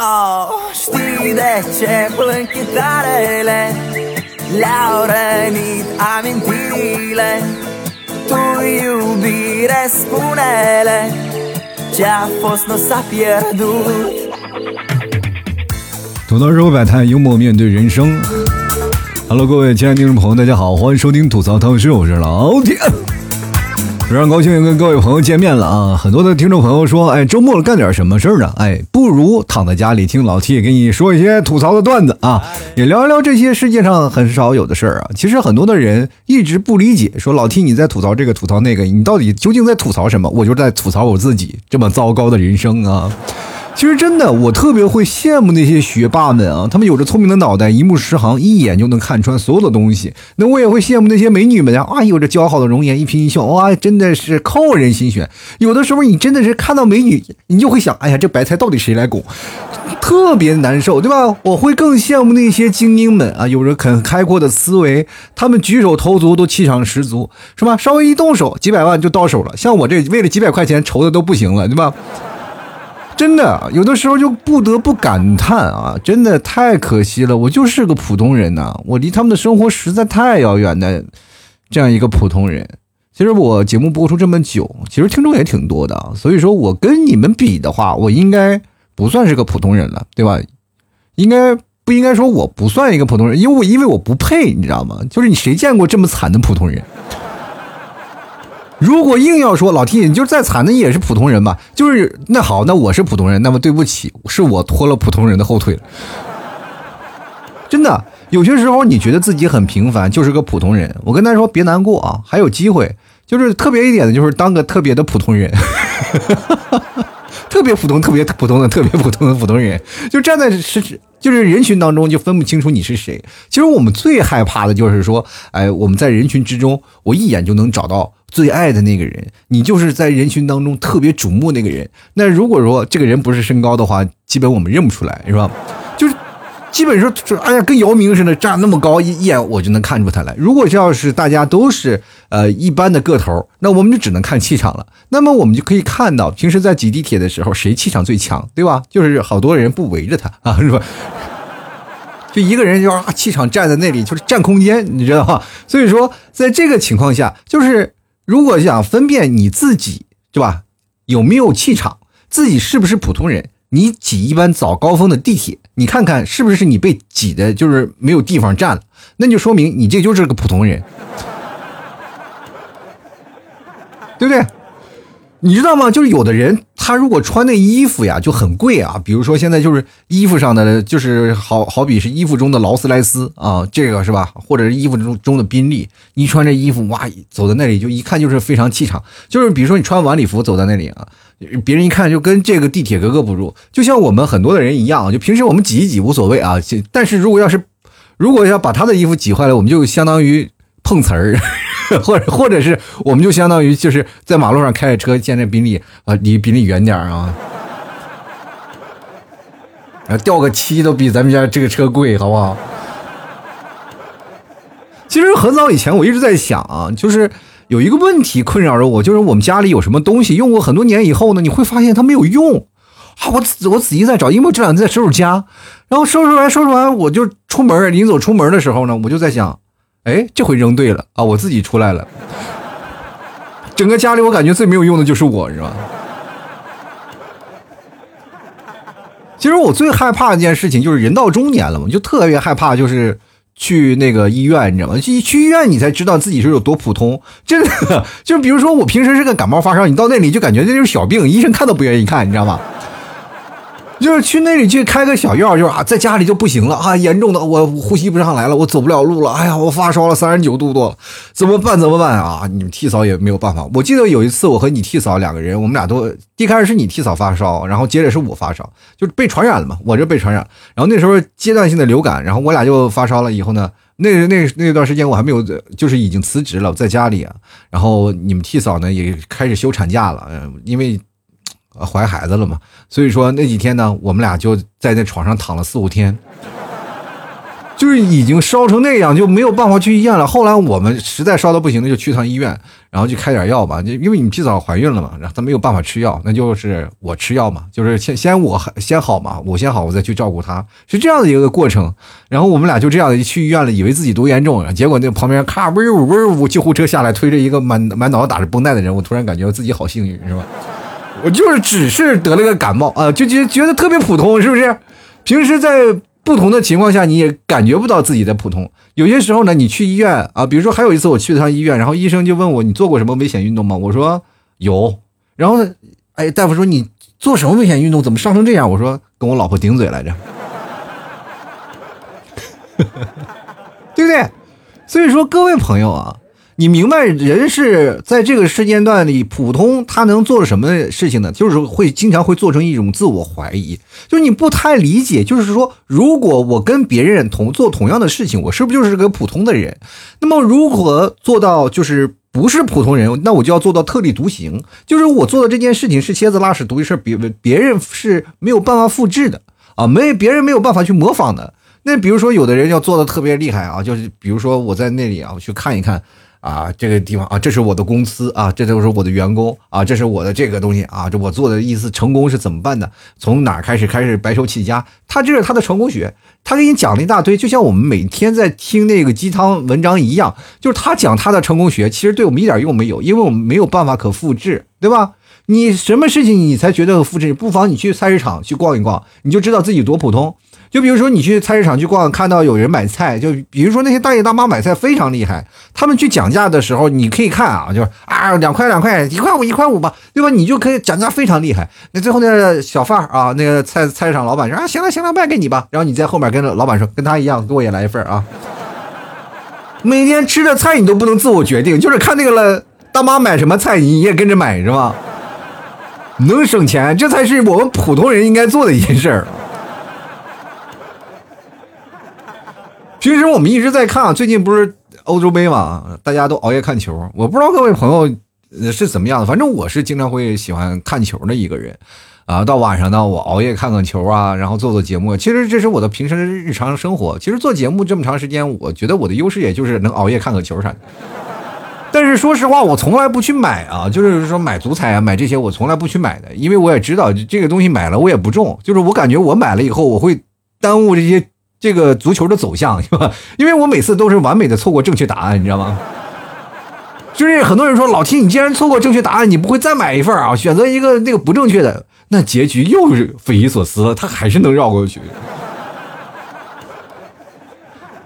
Oh, știi de ce plâng chitarele Le-au rănit amintirile Tu iubire spune-le Ce-a fost nu s-a pierdut 吐槽社会百态，幽默面对人生。Hello，各位亲爱的听众朋友，大家好，欢迎收听吐槽腾讯，我是老铁。非常高兴又跟各位朋友见面了啊！很多的听众朋友说，哎，周末了干点什么事儿呢？哎，不如躺在家里听老 T 给你说一些吐槽的段子啊，也聊一聊这些世界上很少有的事儿啊。其实很多的人一直不理解，说老 T 你在吐槽这个吐槽那个，你到底究竟在吐槽什么？我就在吐槽我自己这么糟糕的人生啊！其实真的，我特别会羡慕那些学霸们啊，他们有着聪明的脑袋，一目十行，一眼就能看穿所有的东西。那我也会羡慕那些美女们啊，啊，有着姣好的容颜，一颦一笑，哇，真的是扣人心弦。有的时候你真的是看到美女，你就会想，哎呀，这白菜到底谁来拱？特别难受，对吧？我会更羡慕那些精英们啊，有着很开阔的思维，他们举手投足都气场十足，是吧？稍微一动手，几百万就到手了。像我这为了几百块钱愁的都不行了，对吧？真的，有的时候就不得不感叹啊，真的太可惜了，我就是个普通人呐，我离他们的生活实在太遥远的，这样一个普通人。其实我节目播出这么久，其实听众也挺多的，所以说我跟你们比的话，我应该不算是个普通人了，对吧？应该不应该说我不算一个普通人？因为我因为我不配，你知道吗？就是你谁见过这么惨的普通人？如果硬要说老 T，你就是再惨的也是普通人吧？就是那好，那我是普通人，那么对不起，是我拖了普通人的后腿了。真的，有些时候你觉得自己很平凡，就是个普通人。我跟他说别难过啊，还有机会。就是特别一点的，就是当个特别的普通人，特别普通、特别普通的、特别普通的普通人，就站在是就是人群当中就分不清楚你是谁。其实我们最害怕的就是说，哎，我们在人群之中，我一眼就能找到。最爱的那个人，你就是在人群当中特别瞩目那个人。那如果说这个人不是身高的话，基本我们认不出来，是吧？基本上就，哎呀，跟姚明似的，站那么高，一眼我就能看出他来。如果要是大家都是呃一般的个头，那我们就只能看气场了。那么我们就可以看到，平时在挤地铁的时候，谁气场最强，对吧？就是好多人不围着他啊，是吧？就一个人就啊，气场站在那里，就是占空间，你知道吧？所以说，在这个情况下，就是。如果想分辨你自己，对吧？有没有气场，自己是不是普通人？你挤一班早高峰的地铁，你看看是不是你被挤的，就是没有地方站了？那就说明你这就是个普通人，对不对？你知道吗？就是有的人，他如果穿的衣服呀就很贵啊，比如说现在就是衣服上的，就是好好比是衣服中的劳斯莱斯啊，这个是吧？或者是衣服中中的宾利，你穿这衣服哇，走在那里就一看就是非常气场。就是比如说你穿晚礼服走在那里啊，别人一看就跟这个地铁格格不入。就像我们很多的人一样，就平时我们挤一挤无所谓啊，但是如果要是如果要把他的衣服挤坏了，我们就相当于碰瓷儿。或者或者是我们就相当于就是在马路上开着车见着宾利啊，离宾利远点啊，啊掉个漆都比咱们家这个车贵，好不好？其实很早以前我一直在想啊，就是有一个问题困扰着我，就是我们家里有什么东西用过很多年以后呢，你会发现它没有用啊。我我仔细在找，因为我这两天在收拾家，然后收拾完收拾完我就出门，临走出门的时候呢，我就在想。哎，这回扔对了啊！我自己出来了。整个家里，我感觉最没有用的就是我，是吧？其实我最害怕一件事情就是人到中年了嘛，就特别害怕，就是去那个医院，你知道吗？去去医院，你才知道自己是有多普通。真的，就比如说我平时是个感冒发烧，你到那里就感觉这就是小病，医生看都不愿意看，你知道吗？就是去那里去开个小药，就是啊，在家里就不行了啊，严重的我呼吸不上来了，我走不了路了，哎呀，我发烧了三十九度多了，怎么办？怎么办啊？你们替嫂也没有办法。我记得有一次，我和你替嫂两个人，我们俩都一开始是你替嫂发烧，然后接着是我发烧，就被传染了嘛，我这被传染。然后那时候阶段性的流感，然后我俩就发烧了。以后呢，那那那段时间我还没有，就是已经辞职了，在家里啊。然后你们替嫂呢也开始休产假了，因为。怀孩子了嘛？所以说那几天呢，我们俩就在那床上躺了四五天。就是已经烧成那样，就没有办法去医院了。后来我们实在烧的不行了，就去趟医院，然后就开点药吧。就因为你提早怀孕了嘛，然后她没有办法吃药，那就是我吃药嘛，就是先先我先好嘛，我先好，我再去照顾她，是这样的一个过程。然后我们俩就这样去医院了，以为自己多严重，结果那旁边咔呜呜呜救护车下来，推着一个满满脑子打着绷带的人，我突然感觉自己好幸运，是吧？我就是只是得了个感冒啊，就觉觉得特别普通，是不是？平时在。不同的情况下，你也感觉不到自己的普通。有些时候呢，你去医院啊，比如说还有一次我去了趟医院，然后医生就问我：“你做过什么危险运动吗？”我说：“有。”然后呢，哎，大夫说：“你做什么危险运动？怎么伤成这样？”我说：“跟我老婆顶嘴来着。”对不对？所以说，各位朋友啊。你明白，人是在这个时间段里，普通他能做什么事情呢？就是会经常会做成一种自我怀疑，就是你不太理解，就是说，如果我跟别人同做同样的事情，我是不是就是个普通的人？那么，如何做到就是不是普通人？那我就要做到特立独行，就是我做的这件事情是蝎子拉屎独一事，别别人是没有办法复制的啊，没别人没有办法去模仿的。那比如说，有的人要做的特别厉害啊，就是比如说我在那里啊，我去看一看。啊，这个地方啊，这是我的公司啊，这都是我的员工啊，这是我的这个东西啊，这我做的意思成功是怎么办的？从哪开始开始白手起家？他这是他的成功学，他给你讲了一大堆，就像我们每天在听那个鸡汤文章一样，就是他讲他的成功学，其实对我们一点用没有，因为我们没有办法可复制，对吧？你什么事情你才觉得复制？不妨你去菜市场去逛一逛，你就知道自己多普通。就比如说，你去菜市场去逛，看到有人买菜，就比如说那些大爷大妈买菜非常厉害。他们去讲价的时候，你可以看啊，就是啊，两块两块，一块五一块五吧，对吧？你就可以讲价非常厉害。那最后那个小贩啊，那个菜菜市场老板说啊，行了行了，卖给你吧。然后你在后面跟着老板说，跟他一样，给我也来一份啊。每天吃的菜你都不能自我决定，就是看那个了大妈买什么菜，你也跟着买是吧？能省钱，这才是我们普通人应该做的一件事儿。平时我们一直在看，最近不是欧洲杯嘛，大家都熬夜看球。我不知道各位朋友是怎么样的，反正我是经常会喜欢看球的一个人啊。到晚上呢，我熬夜看看球啊，然后做做节目。其实这是我的平时日常生活。其实做节目这么长时间，我觉得我的优势也就是能熬夜看看球啥的。但是说实话，我从来不去买啊，就是说买足彩啊，买这些我从来不去买的，因为我也知道这个东西买了我也不中，就是我感觉我买了以后我会耽误这些。这个足球的走向 是吧？因为我每次都是完美的错过正确答案，你知道吗？就是很多人说老秦，你既然错过正确答案，你不会再买一份啊？选择一个那个不正确的，那结局又是匪夷所思了。他还是能绕过去。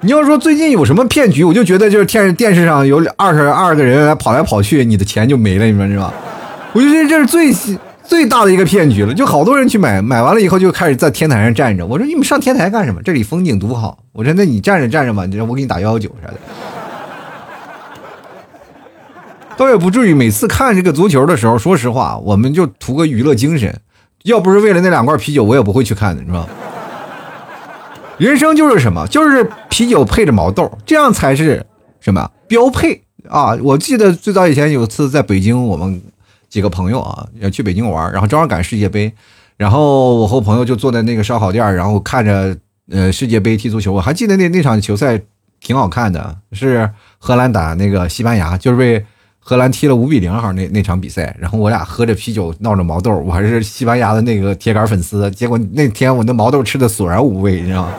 你要说最近有什么骗局，我就觉得就是电电视上有二十二个人跑来跑去，你的钱就没了，你说是吧？我觉得这是最。最大的一个骗局了，就好多人去买，买完了以后就开始在天台上站着。我说你们上天台干什么？这里风景独好。我说那你站着站着吧，你我给你打幺幺九啥的。倒也不至于每次看这个足球的时候，说实话，我们就图个娱乐精神。要不是为了那两罐啤酒，我也不会去看的，是吧？人生就是什么？就是啤酒配着毛豆，这样才是什么标配啊！我记得最早以前有次在北京，我们。几个朋友啊，要去北京玩，然后正好赶世界杯，然后我和朋友就坐在那个烧烤店，然后看着呃世界杯踢足球。我还记得那那场球赛挺好看的，是荷兰打那个西班牙，就是被荷兰踢了五比零好像那那场比赛。然后我俩喝着啤酒闹着毛豆，我还是西班牙的那个铁杆粉丝。结果那天我那毛豆吃的索然无味，你知道吗？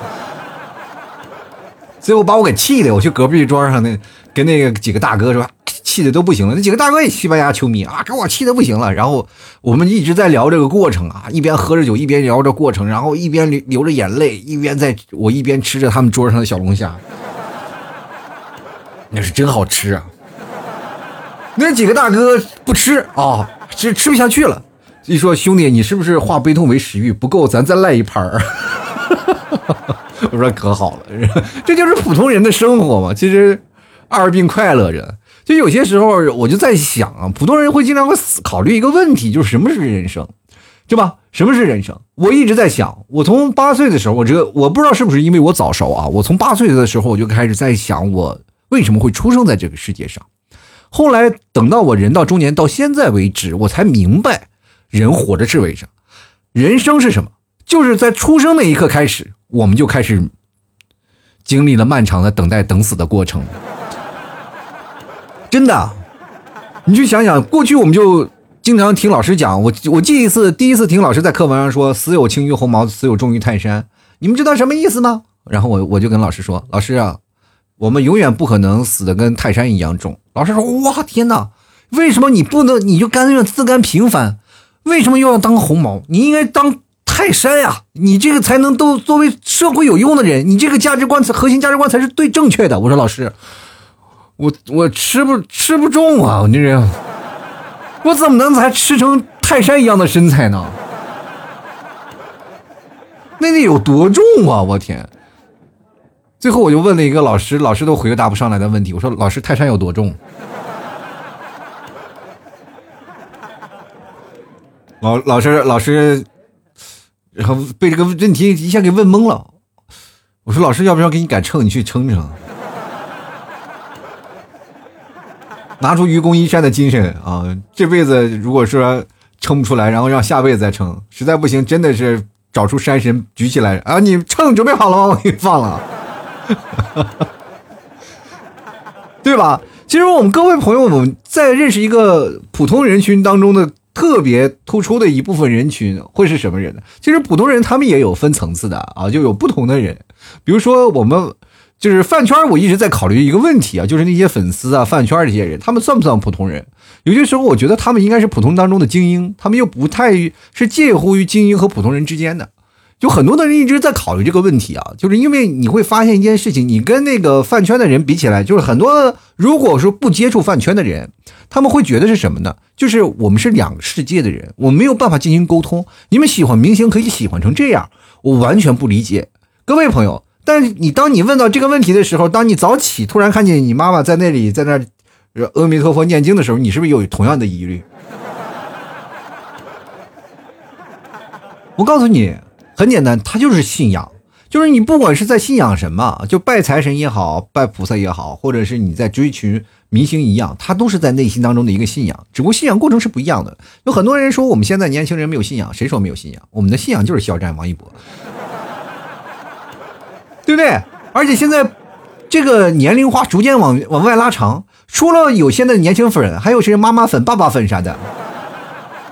最后把我给气的，我去隔壁桌上那跟那个几个大哥说。气的都不行了，那几个大哥也西班牙球迷啊，给我气的不行了。然后我们一直在聊这个过程啊，一边喝着酒，一边聊着过程，然后一边流流着眼泪，一边在我一边吃着他们桌上的小龙虾，那是真好吃啊。那几个大哥不吃啊，吃吃不下去了，一说兄弟，你是不是化悲痛为食欲不够，咱再来一盘儿。我说可好了，这就是普通人的生活嘛。其实二病快乐着。就有些时候，我就在想啊，普通人会经常会思考虑一个问题，就是什么是人生，对吧？什么是人生？我一直在想，我从八岁的时候，我这个我不知道是不是因为我早熟啊，我从八岁的时候我就开始在想，我为什么会出生在这个世界上。后来等到我人到中年，到现在为止，我才明白，人活着是为啥？人生是什么？就是在出生那一刻开始，我们就开始经历了漫长的等待等死的过程。真的，你去想想，过去我们就经常听老师讲，我我记一次，第一次听老师在课文上说“死有轻于鸿毛，死有重于泰山”，你们知道什么意思吗？然后我我就跟老师说：“老师啊，我们永远不可能死的跟泰山一样重。”老师说：“哇，天哪，为什么你不能你就甘愿自甘平凡？为什么又要当红毛？你应该当泰山呀！你这个才能都作为社会有用的人，你这个价值观核心价值观才是对正确的。”我说：“老师。”我我吃不吃不重啊！我这人，我怎么能才吃成泰山一样的身材呢？那得有多重啊！我天！最后我就问了一个老师，老师都回答不上来的问题。我说：“老师，泰山有多重？” 老老师老师，然后被这个问题一下给问懵了。我说：“老师，要不要给你改秤？你去称称。”拿出愚公移山的精神啊！这辈子如果说称不出来，然后让下辈子再称，实在不行，真的是找出山神举起来啊！你秤准备好了吗？我给你放了，对吧？其实我们各位朋友，我们在认识一个普通人群当中的特别突出的一部分人群，会是什么人呢？其实普通人他们也有分层次的啊，就有不同的人，比如说我们。就是饭圈，我一直在考虑一个问题啊，就是那些粉丝啊，饭圈这些人，他们算不算普通人？有些时候，我觉得他们应该是普通当中的精英，他们又不太是介乎于精英和普通人之间的。就很多的人一直在考虑这个问题啊，就是因为你会发现一件事情，你跟那个饭圈的人比起来，就是很多如果说不接触饭圈的人，他们会觉得是什么呢？就是我们是两个世界的人，我没有办法进行沟通。你们喜欢明星可以喜欢成这样，我完全不理解，各位朋友。但是你当你问到这个问题的时候，当你早起突然看见你妈妈在那里在那阿弥陀佛念经的时候，你是不是有同样的疑虑？我告诉你，很简单，它就是信仰，就是你不管是在信仰什么，就拜财神也好，拜菩萨也好，或者是你在追寻明星一样，它都是在内心当中的一个信仰，只不过信仰过程是不一样的。有很多人说我们现在年轻人没有信仰，谁说没有信仰？我们的信仰就是肖战、王一博。对不对？而且现在这个年龄化逐渐往往外拉长，除了有现在的年轻粉，还有些妈妈粉、爸爸粉啥的。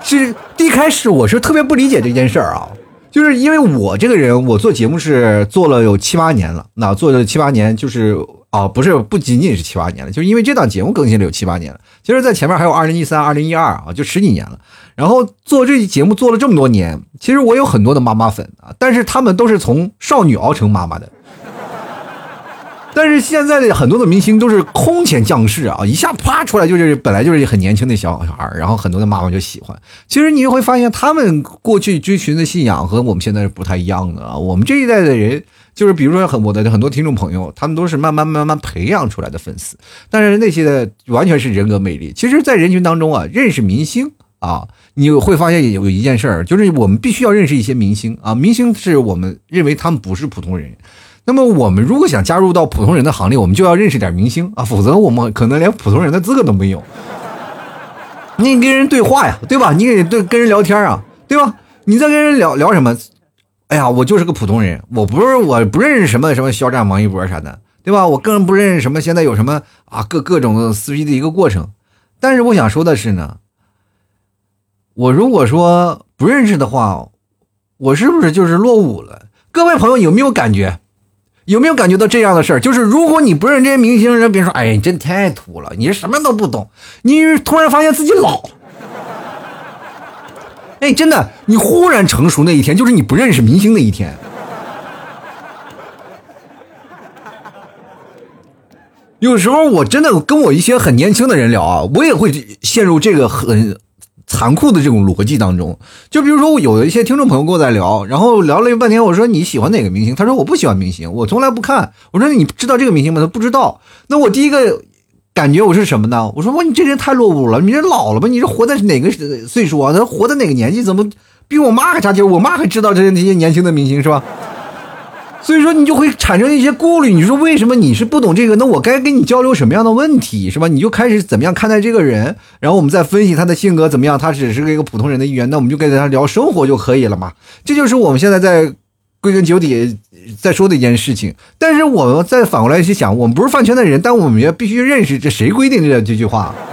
是一开始我是特别不理解这件事儿啊，就是因为我这个人，我做节目是做了有七八年了，那做了七八年就是啊，不是不仅仅是七八年了，就是因为这档节目更新了有七八年了。其实，在前面还有二零一三、二零一二啊，就十几年了。然后做这节目做了这么多年，其实我有很多的妈妈粉啊，但是他们都是从少女熬成妈妈的。但是现在的很多的明星都是空前降世啊，一下啪出来就是本来就是很年轻的小小孩然后很多的妈妈就喜欢。其实你会发现，他们过去追寻的信仰和我们现在是不太一样的啊。我们这一代的人，就是比如说很我的很多听众朋友，他们都是慢慢慢慢培养出来的粉丝，但是那些的完全是人格魅力。其实，在人群当中啊，认识明星啊，你会发现有一件事儿，就是我们必须要认识一些明星啊，明星是我们认为他们不是普通人。那么我们如果想加入到普通人的行列，我们就要认识点明星啊，否则我们可能连普通人的资格都没有。你跟人对话呀，对吧？你给对跟人聊天啊，对吧？你在跟人聊聊什么？哎呀，我就是个普通人，我不是我不认识什么什么肖战、王一博啥的，对吧？我更不认识什么现在有什么啊各各种撕逼的一个过程。但是我想说的是呢，我如果说不认识的话，我是不是就是落伍了？各位朋友有没有感觉？有没有感觉到这样的事儿？就是如果你不认识这些明星，人别说，哎，你真太土了，你什么都不懂，你突然发现自己老了。哎，真的，你忽然成熟那一天，就是你不认识明星那一天。有时候我真的跟我一些很年轻的人聊啊，我也会陷入这个很。残酷的这种逻辑当中，就比如说，我有一些听众朋友跟我在聊，然后聊了半天，我说你喜欢哪个明星？他说我不喜欢明星，我从来不看。我说你知道这个明星吗？他不知道。那我第一个感觉我是什么呢？我说哇，你这人太落伍了，你这老了吧？你这活在哪个岁数啊？他活在哪个年纪？怎么比我妈还差劲？我妈还知道这些那些年轻的明星是吧？所以说你就会产生一些顾虑，你说为什么你是不懂这个？那我该跟你交流什么样的问题是吧？你就开始怎么样看待这个人，然后我们再分析他的性格怎么样。他只是一个普通人的一员，那我们就跟他聊生活就可以了嘛。这就是我们现在在归根究底在说的一件事情。但是我们再反过来去想，我们不是饭圈的人，但我们也必须认识这谁规定的这句话。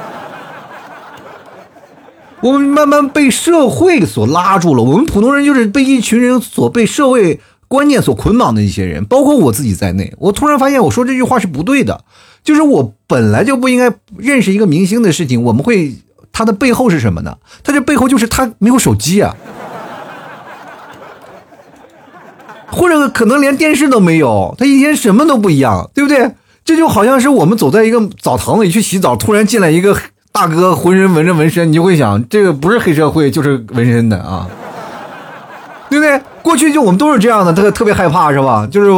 我们慢慢被社会所拉住了，我们普通人就是被一群人所被社会观念所捆绑的一些人，包括我自己在内。我突然发现，我说这句话是不对的，就是我本来就不应该认识一个明星的事情。我们会他的背后是什么呢？他这背后就是他没有手机啊，或者可能连电视都没有，他一天什么都不一样，对不对？这就好像是我们走在一个澡堂里去洗澡，突然进来一个。大哥浑身纹着纹身，你就会想，这个不是黑社会就是纹身的啊，对不对？过去就我们都是这样的，特特别害怕是吧？就是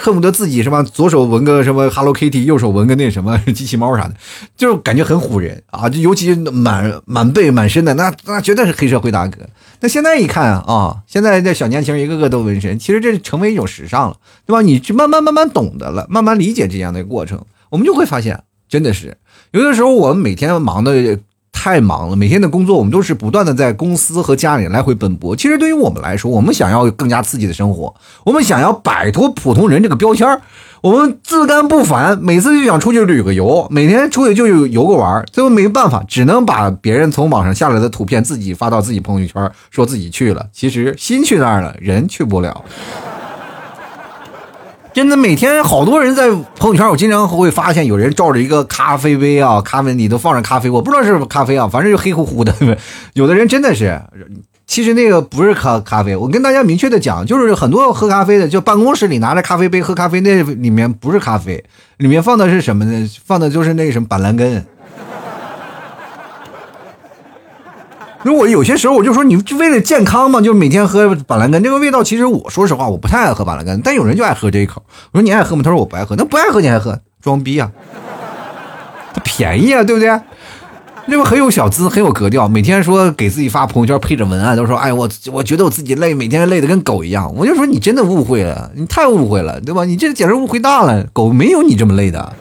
恨不得自己是吧，左手纹个什么 Hello Kitty，右手纹个那什么机器猫啥的，就是感觉很唬人啊！就尤其满满背满身的，那那绝对是黑社会大哥。那现在一看啊，现在这小年轻一个个都纹身，其实这成为一种时尚了，对吧？你去慢慢慢慢懂得了，慢慢理解这样的过程，我们就会发现，真的是。有的时候我们每天忙的太忙了，每天的工作我们都是不断的在公司和家里来回奔波。其实对于我们来说，我们想要更加刺激的生活，我们想要摆脱普通人这个标签我们自甘不凡，每次就想出去旅个游，每天出去就游个玩最后没办法，只能把别人从网上下来的图片自己发到自己朋友圈，说自己去了，其实心去那儿了，人去不了。真的每天好多人在朋友圈，我经常会发现有人照着一个咖啡杯啊，咖啡里头放着咖啡，我不知道是咖啡啊，反正就黑乎乎的。有的人真的是，其实那个不是咖咖啡，我跟大家明确的讲，就是很多喝咖啡的，就办公室里拿着咖啡杯喝咖啡，那里面不是咖啡，里面放的是什么呢？放的就是那什么板蓝根。如果有些时候我就说，你就为了健康嘛，就每天喝板蓝根。这个味道其实我说实话，我不太爱喝板蓝根，但有人就爱喝这一口。我说你爱喝吗？他说我不爱喝。那不爱喝你还喝？装逼啊！它便宜啊，对不对？那不很有小资，很有格调。每天说给自己发朋友圈配着文案，都说哎我我觉得我自己累，每天累得跟狗一样。我就说你真的误会了，你太误会了，对吧？你这简直误会大了，狗没有你这么累的。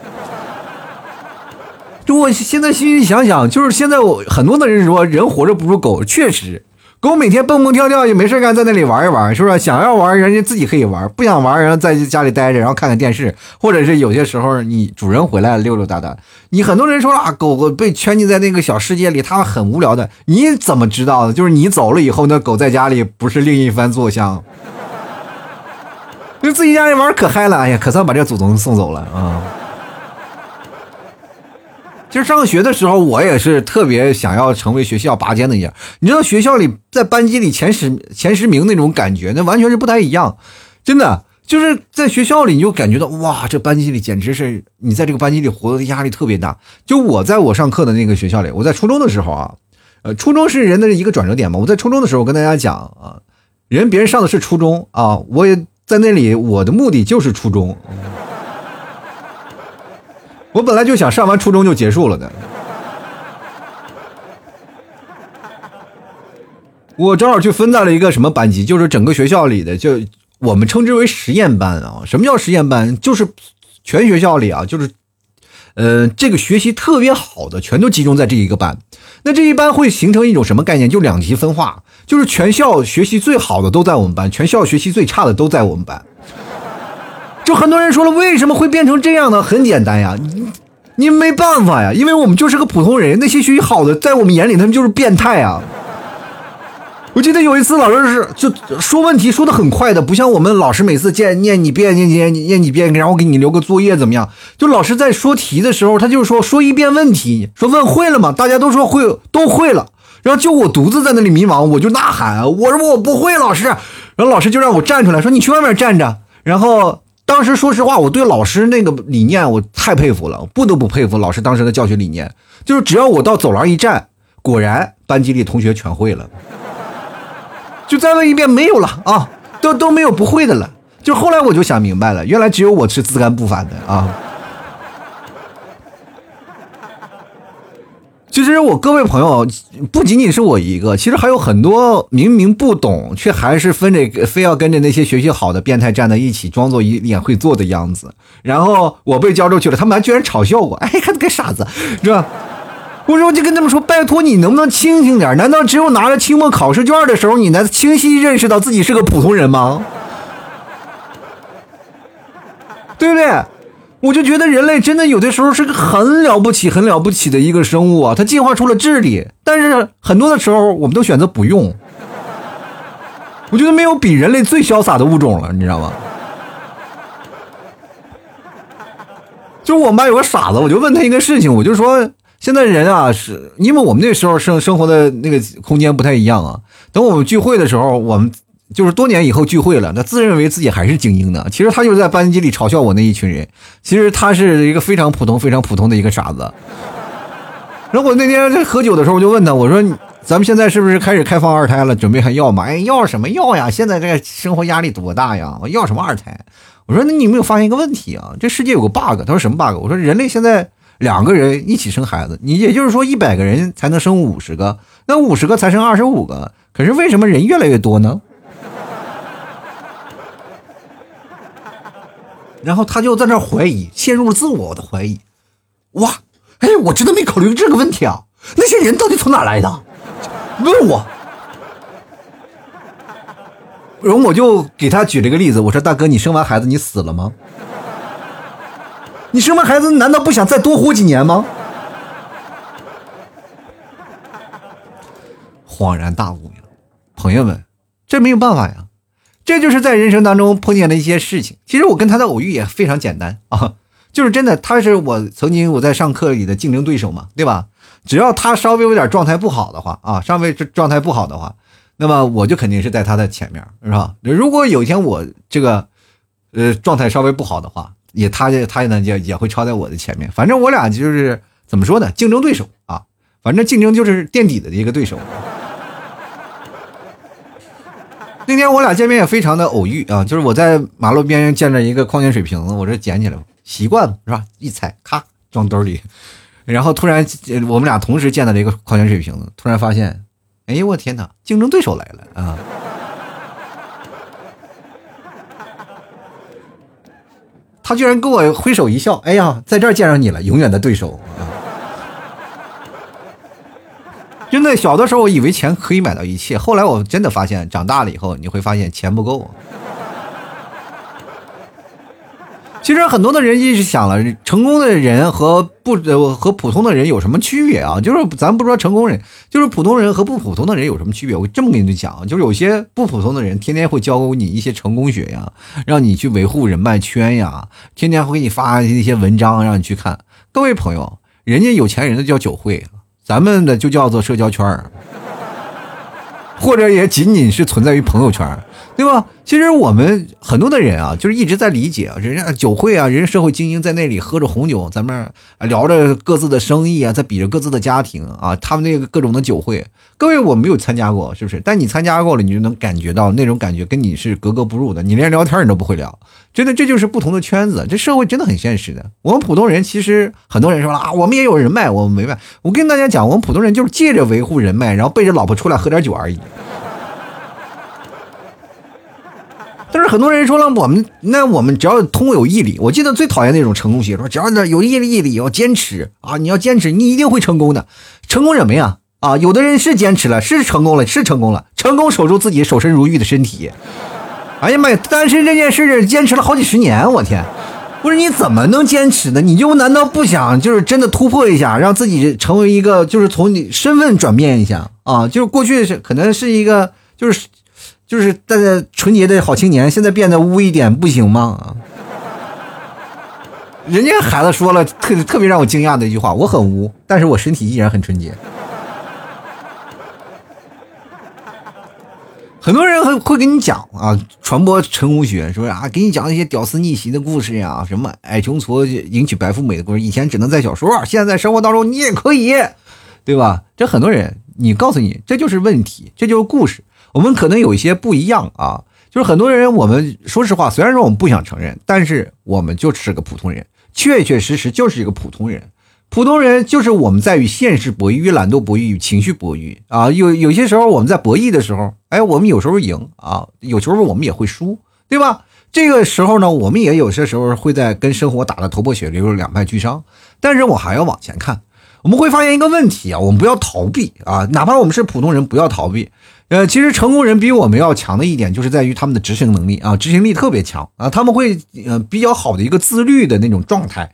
就我现在细细想想，就是现在我很多的人说人活着不如狗，确实，狗每天蹦蹦跳跳也没事干，在那里玩一玩，是不是？想要玩，人家自己可以玩；不想玩，然后在家里待着，然后看看电视，或者是有些时候你主人回来溜溜达达。你很多人说啊，狗狗被圈禁在那个小世界里，它很无聊的。你怎么知道的？就是你走了以后，那狗在家里不是另一番作相？就自己家里玩可嗨了，哎呀，可算把这祖宗送走了啊！其实上学的时候，我也是特别想要成为学校拔尖的一样。你知道学校里在班级里前十前十名那种感觉，那完全是不太一样。真的就是在学校里，你就感觉到哇，这班级里简直是你在这个班级里活的压力特别大。就我在我上课的那个学校里，我在初中的时候啊，呃，初中是人的一个转折点嘛。我在初中的时候跟大家讲啊，人别人上的是初中啊，我也在那里，我的目的就是初中。我本来就想上完初中就结束了的，我正好去分在了一个什么班级，就是整个学校里的，就我们称之为实验班啊。什么叫实验班？就是全学校里啊，就是，呃，这个学习特别好的，全都集中在这一个班。那这一班会形成一种什么概念？就两极分化，就是全校学习最好的都在我们班，全校学习最差的都在我们班。就很多人说了，为什么会变成这样呢？很简单呀，你你没办法呀，因为我们就是个普通人，那些学习好的，在我们眼里他们就是变态啊。我记得有一次老师是就说问题说的很快的，不像我们老师每次见念你遍念念念几遍，然后给你留个作业怎么样？就老师在说题的时候，他就是说说一遍问题，说问会了吗？大家都说会，都会了，然后就我独自在那里迷茫，我就呐喊，我说我不会，老师，然后老师就让我站出来，说你去外面站着，然后。当时说实话，我对老师那个理念我太佩服了，不得不佩服老师当时的教学理念，就是只要我到走廊一站，果然班级里同学全会了，就再问一遍没有了啊，都都没有不会的了。就后来我就想明白了，原来只有我是自甘不凡的啊。其实我各位朋友不仅仅是我一个，其实还有很多明明不懂，却还是分着非要跟着那些学习好的变态站在一起，装作一脸会做的样子。然后我被教出去了，他们还居然嘲笑我，哎，看个傻子，是吧？我说我就跟他们说，拜托你能不能清醒点？难道只有拿着期末考试卷的时候，你才清晰认识到自己是个普通人吗？对不对？我就觉得人类真的有的时候是个很了不起、很了不起的一个生物啊，它进化出了智力，但是很多的时候我们都选择不用。我觉得没有比人类最潇洒的物种了，你知道吗？就是我们班有个傻子，我就问他一个事情，我就说现在人啊，是因为我们那时候生生活的那个空间不太一样啊。等我们聚会的时候，我们。就是多年以后聚会了，他自认为自己还是精英呢。其实他就是在班级里嘲笑我那一群人。其实他是一个非常普通、非常普通的一个傻子。然后我那天在喝酒的时候，我就问他，我说：“咱们现在是不是开始开放二胎了？准备还要吗？”哎，要什么要呀？现在这个生活压力多大呀？我要什么二胎？我说：“那你有没有发现一个问题啊？这世界有个 bug。”他说：“什么 bug？” 我说：“人类现在两个人一起生孩子，你也就是说一百个人才能生五十个，那五十个才生二十五个。可是为什么人越来越多呢？”然后他就在那怀疑，陷入了自我的怀疑。哇，哎，我真的没考虑这个问题啊！那些人到底从哪来的？问我。然后我就给他举了个例子，我说：“大哥，你生完孩子你死了吗？你生完孩子难道不想再多活几年吗？”恍然大悟，朋友们，这没有办法呀。这就是在人生当中碰见的一些事情。其实我跟他的偶遇也非常简单啊，就是真的，他是我曾经我在上课里的竞争对手嘛，对吧？只要他稍微有点状态不好的话啊，稍微状态不好的话，那么我就肯定是在他的前面，是吧？如果有一天我这个呃状态稍微不好的话，也他他呢也也会超在我的前面。反正我俩就是怎么说呢，竞争对手啊，反正竞争就是垫底的一个对手。那天我俩见面也非常的偶遇啊，就是我在马路边见着一个矿泉水瓶子，我这捡起来习惯了是吧？一踩咔装兜里，然后突然我们俩同时见到了一个矿泉水瓶子，突然发现，哎呦我天哪，竞争对手来了啊！他居然跟我挥手一笑，哎呀，在这儿见着你了，永远的对手啊。真的，小的时候我以为钱可以买到一切，后来我真的发现，长大了以后你会发现钱不够。其实很多的人一直想了，成功的人和不呃和普通的人有什么区别啊？就是咱不说成功人，就是普通人和不普通的人有什么区别？我这么跟你讲，就是有些不普通的人，天天会教你一些成功学呀，让你去维护人脉圈呀，天天会给你发一些文章让你去看。各位朋友，人家有钱人的叫酒会。咱们的就叫做社交圈儿，或者也仅仅是存在于朋友圈对吧？其实我们很多的人啊，就是一直在理解啊，人家酒会啊，人家社会精英在那里喝着红酒，咱们聊着各自的生意啊，在比着各自的家庭啊，他们那个各种的酒会，各位我没有参加过，是不是？但你参加过了，你就能感觉到那种感觉跟你是格格不入的，你连聊天你都不会聊，真的这就是不同的圈子，这社会真的很现实的。我们普通人其实很多人说了啊，我们也有人脉，我们没脉。我跟大家讲，我们普通人就是借着维护人脉，然后背着老婆出来喝点酒而已。但是很多人说了，我们那我们只要通过有毅力，我记得最讨厌那种成功学，说只要有毅力，毅力要坚持啊，你要坚持，你一定会成功的。成功什么呀？啊，有的人是坚持了，是成功了，是成功了，成功守住自己守身如玉的身体。哎呀妈呀，单身这件事坚持了好几十年，我天！不是你怎么能坚持呢？你就难道不想就是真的突破一下，让自己成为一个就是从你身份转变一下啊？就是过去是可能是一个就是。就是大家纯洁的好青年，现在变得污一点不行吗？人家孩子说了特特别让我惊讶的一句话：我很污，但是我身体依然很纯洁。很多人会会跟你讲啊，传播成功学，是不是啊？给你讲一些屌丝逆袭的故事呀，什么矮穷矬迎娶白富美的故事，以前只能在小说，现在在生活当中你也可以，对吧？这很多人，你告诉你，这就是问题，这就是故事。我们可能有一些不一样啊，就是很多人，我们说实话，虽然说我们不想承认，但是我们就是个普通人，确确实实就是一个普通人。普通人就是我们在与现实博弈、与懒惰博弈、与情绪博弈啊。有有些时候我们在博弈的时候，哎，我们有时候赢啊，有时候我们也会输，对吧？这个时候呢，我们也有些时候会在跟生活打得头破血流、两败俱伤。但是我还要往前看，我们会发现一个问题啊，我们不要逃避啊，哪怕我们是普通人，不要逃避。呃，其实成功人比我们要强的一点，就是在于他们的执行能力啊，执行力特别强啊，他们会呃比较好的一个自律的那种状态。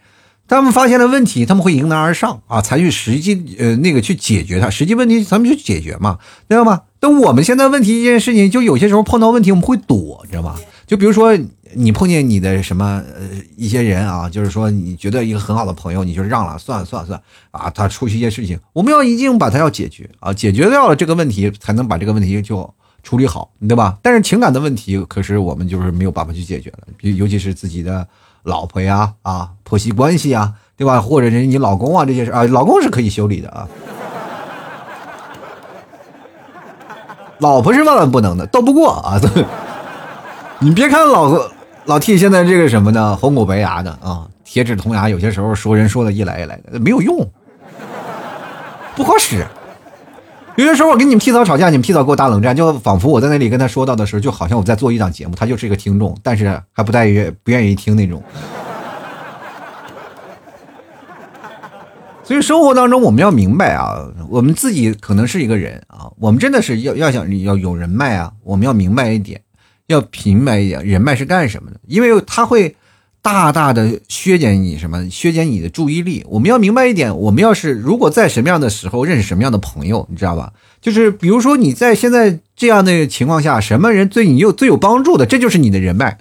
他们发现了问题，他们会迎难而上啊，采取实际呃那个去解决它，实际问题咱们去解决嘛，知道吗？但我们现在问题一件事情，就有些时候碰到问题我们会躲，知道吗？就比如说你碰见你的什么呃一些人啊，就是说你觉得一个很好的朋友，你就让了，算了算了算了啊，他出去一些事情，我们要一定把他要解决啊，解决掉了这个问题，才能把这个问题就处理好，对吧？但是情感的问题，可是我们就是没有办法去解决了，尤尤其是自己的老婆呀啊婆媳关系啊，对吧？或者是你老公啊这些事啊，老公是可以修理的啊，老婆是万万不能的，斗不过啊。你别看老婆老 T 现在这个什么呢，红口白牙的啊，铁齿铜牙，有些时候说人说的一来一来的没有用，不好使。有些时候我跟你们 T 嫂吵架，你们 T 嫂给我打冷战，就仿佛我在那里跟他说到的时候，就好像我在做一档节目，他就是一个听众，但是还不带愿不愿意听那种。所以生活当中我们要明白啊，我们自己可能是一个人啊，我们真的是要要想要有人脉啊，我们要明白一点。要明白一点，人脉是干什么的？因为它会大大的削减你什么？削减你的注意力。我们要明白一点，我们要是如果在什么样的时候认识什么样的朋友，你知道吧？就是比如说你在现在这样的情况下，什么人对你有最有帮助的，这就是你的人脉，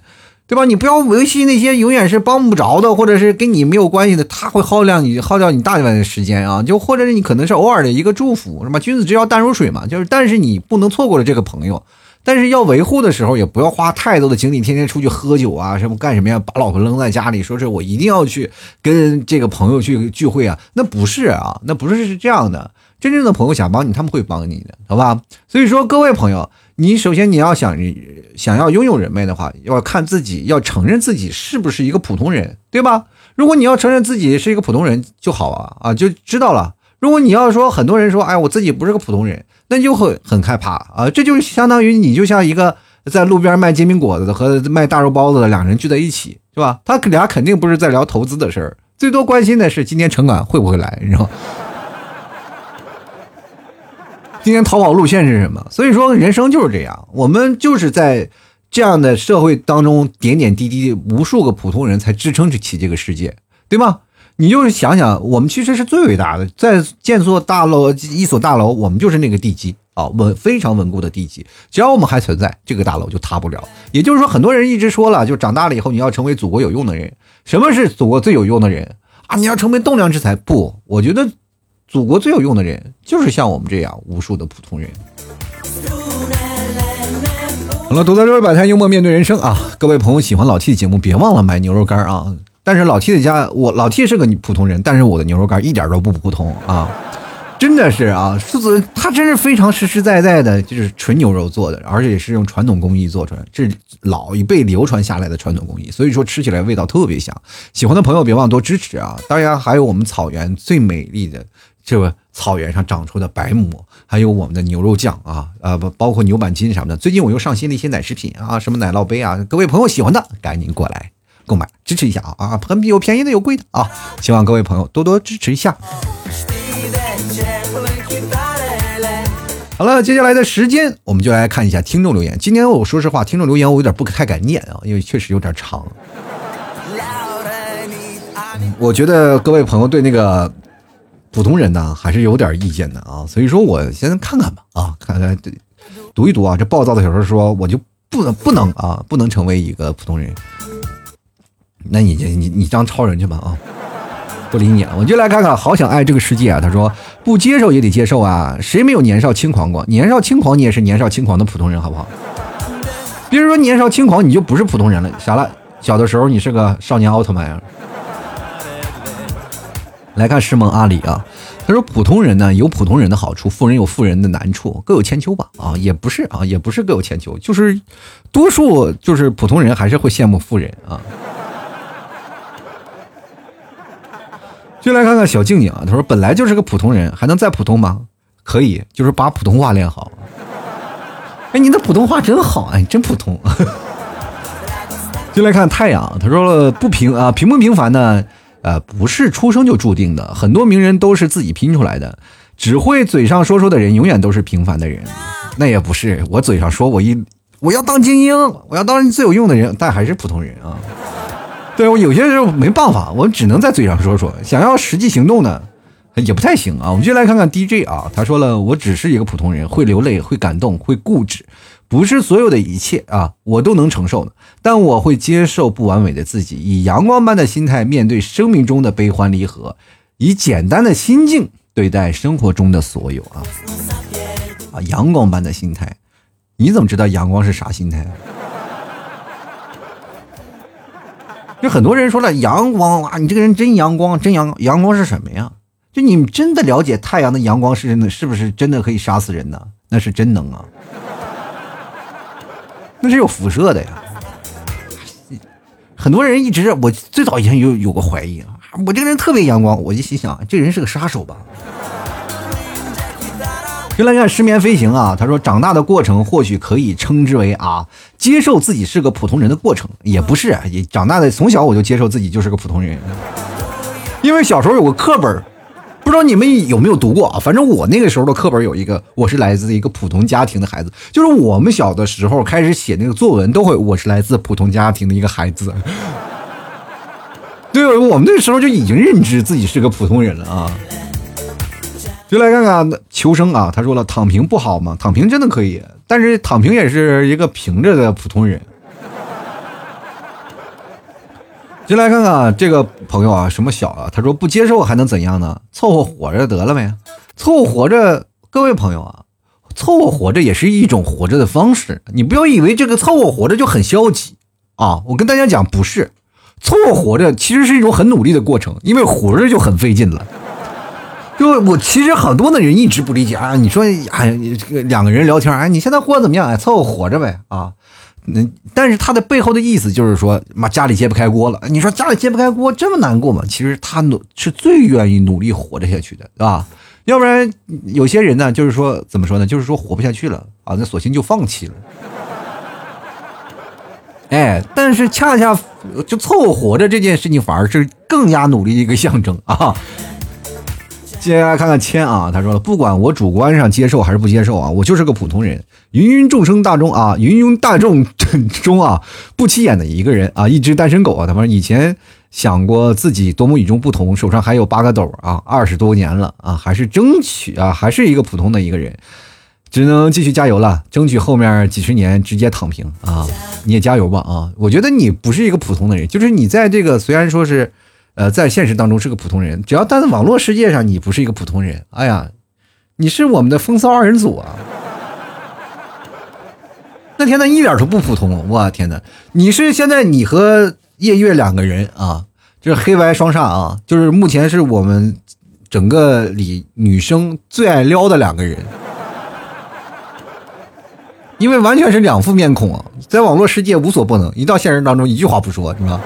对吧？你不要维系那些永远是帮不着的，或者是跟你没有关系的，他会耗掉你，耗掉你大量的时间啊。就或者是你可能是偶尔的一个祝福，是吧？君子之交淡如水嘛，就是但是你不能错过了这个朋友。但是要维护的时候，也不要花太多的精力，天天出去喝酒啊，什么干什么呀？把老婆扔在家里，说是我一定要去跟这个朋友去聚会啊？那不是啊，那不是是这样的。真正的朋友想帮你，他们会帮你的，好吧？所以说，各位朋友，你首先你要想想要拥有人脉的话，要看自己，要承认自己是不是一个普通人，对吧？如果你要承认自己是一个普通人就好啊啊，就知道了。如果你要说很多人说，哎，我自己不是个普通人。那就会很害怕啊！这就相当于你就像一个在路边卖煎饼果子的和卖大肉包子的两人聚在一起，是吧？他俩肯定不是在聊投资的事儿，最多关心的是今天城管会不会来，你知道吗？今天逃跑路线是什么？所以说人生就是这样，我们就是在这样的社会当中点点滴滴，无数个普通人才支撑起这个世界，对吗？你就是想想，我们其实是最伟大的，在建座大楼一所大楼，我们就是那个地基啊，稳非常稳固的地基。只要我们还存在，这个大楼就塌不了。也就是说，很多人一直说了，就长大了以后你要成为祖国有用的人。什么是祖国最有用的人啊？你要成为栋梁之才？不，我觉得祖国最有用的人就是像我们这样无数的普通人。好了，读到这儿摆摊幽默面对人生啊！各位朋友喜欢老 T 的节目，别忘了买牛肉干啊！但是老 T 的家，我老 T 是个普通人，但是我的牛肉干一点都不普通啊，真的是啊，狮子它真是非常实实在在的，就是纯牛肉做的，而且也是用传统工艺做出来，这是老一辈流传下来的传统工艺，所以说吃起来味道特别香。喜欢的朋友别忘多支持啊！当然还有我们草原最美丽的这个草原上长出的白馍，还有我们的牛肉酱啊啊不包括牛板筋什么的。最近我又上新了一些奶食品啊，什么奶酪杯啊，各位朋友喜欢的赶紧过来。购买支持一下啊啊，很有便宜的有贵的啊，希望各位朋友多多支持一下。好了，接下来的时间我们就来看一下听众留言。今天我说实话，听众留言我有点不太敢念啊，因为确实有点长。我觉得各位朋友对那个普通人呢还是有点意见的啊，所以说我先看看吧啊，看看读一读啊。这暴躁的小说说，我就不能不能啊，不能成为一个普通人。那你就你你当超人去吧啊！不理你了，我就来看看。好想爱这个世界啊！他说不接受也得接受啊！谁没有年少轻狂过？年少轻狂，你也是年少轻狂的普通人，好不好？别人说年少轻狂，你就不是普通人了。啥了？小的时候你是个少年奥特曼啊！来看师梦阿里啊，他说普通人呢有普通人的好处，富人有富人的难处，各有千秋吧啊！也不是啊，也不是各有千秋，就是多数就是普通人还是会羡慕富人啊。就来看看小静静啊，他说本来就是个普通人，还能再普通吗？可以，就是把普通话练好。哎，你的普通话真好，哎，真普通。就来看太阳，他说了不平啊，平不平凡呢？呃，不是出生就注定的，很多名人都是自己拼出来的，只会嘴上说说的人，永远都是平凡的人。那也不是，我嘴上说我一我要当精英，我要当最有用的人，但还是普通人啊。对我有些时候没办法，我只能在嘴上说说，想要实际行动呢，也不太行啊。我们就来看看 DJ 啊，他说了，我只是一个普通人，会流泪，会感动，会固执，不是所有的一切啊，我都能承受的，但我会接受不完美的自己，以阳光般的心态面对生命中的悲欢离合，以简单的心境对待生活中的所有啊啊，阳光般的心态，你怎么知道阳光是啥心态？就很多人说了，阳光啊，你这个人真阳光，真阳阳光是什么呀？就你真的了解太阳的阳光是真的，是不是真的可以杀死人呢？那是真能啊，那是有辐射的呀。很多人一直，我最早以前有有过怀疑啊，我这个人特别阳光，我就心想，这人是个杀手吧。就来看失眠飞行啊，他说长大的过程或许可以称之为啊，接受自己是个普通人的过程，也不是，也长大的从小我就接受自己就是个普通人，因为小时候有个课本，不知道你们有没有读过啊？反正我那个时候的课本有一个，我是来自一个普通家庭的孩子，就是我们小的时候开始写那个作文都会，我是来自普通家庭的一个孩子，对，我们那时候就已经认知自己是个普通人了啊。就来看看求生啊，他说了，躺平不好吗？躺平真的可以，但是躺平也是一个平着的普通人。就来看看这个朋友啊，什么小啊？他说不接受还能怎样呢？凑合活着得了呗，凑合活着。各位朋友啊，凑合活着也是一种活着的方式，你不要以为这个凑合活着就很消极啊！我跟大家讲，不是，凑合活着其实是一种很努力的过程，因为活着就很费劲了。就我其实很多的人一直不理解啊，你说哎，两个人聊天，哎，你现在活怎么样？哎，凑合活着呗啊。那但是他的背后的意思就是说，妈家里揭不开锅了。你说家里揭不开锅这么难过吗？其实他努是最愿意努力活着下去的，对吧？要不然有些人呢，就是说怎么说呢？就是说活不下去了啊，那索性就放弃了。哎，但是恰恰就凑合活着这件事情，反而是更加努力的一个象征啊。接下来看看谦啊，他说了，不管我主观上接受还是不接受啊，我就是个普通人，芸芸众生大众啊，芸芸大众中啊不起眼的一个人啊，一只单身狗啊。他说以前想过自己多么与众不同，手上还有八个斗啊，二十多年了啊，还是争取啊，还是一个普通的一个人，只能继续加油了，争取后面几十年直接躺平啊。你也加油吧啊！我觉得你不是一个普通的人，就是你在这个虽然说是。呃，在现实当中是个普通人，只要但在网络世界上你不是一个普通人，哎呀，你是我们的风骚二人组啊！那天呐，一点都不普通，我天呐，你是现在你和夜月两个人啊，就是黑白双煞啊，就是目前是我们整个里女生最爱撩的两个人，因为完全是两副面孔啊，在网络世界无所不能，一到现实当中一句话不说，是吧？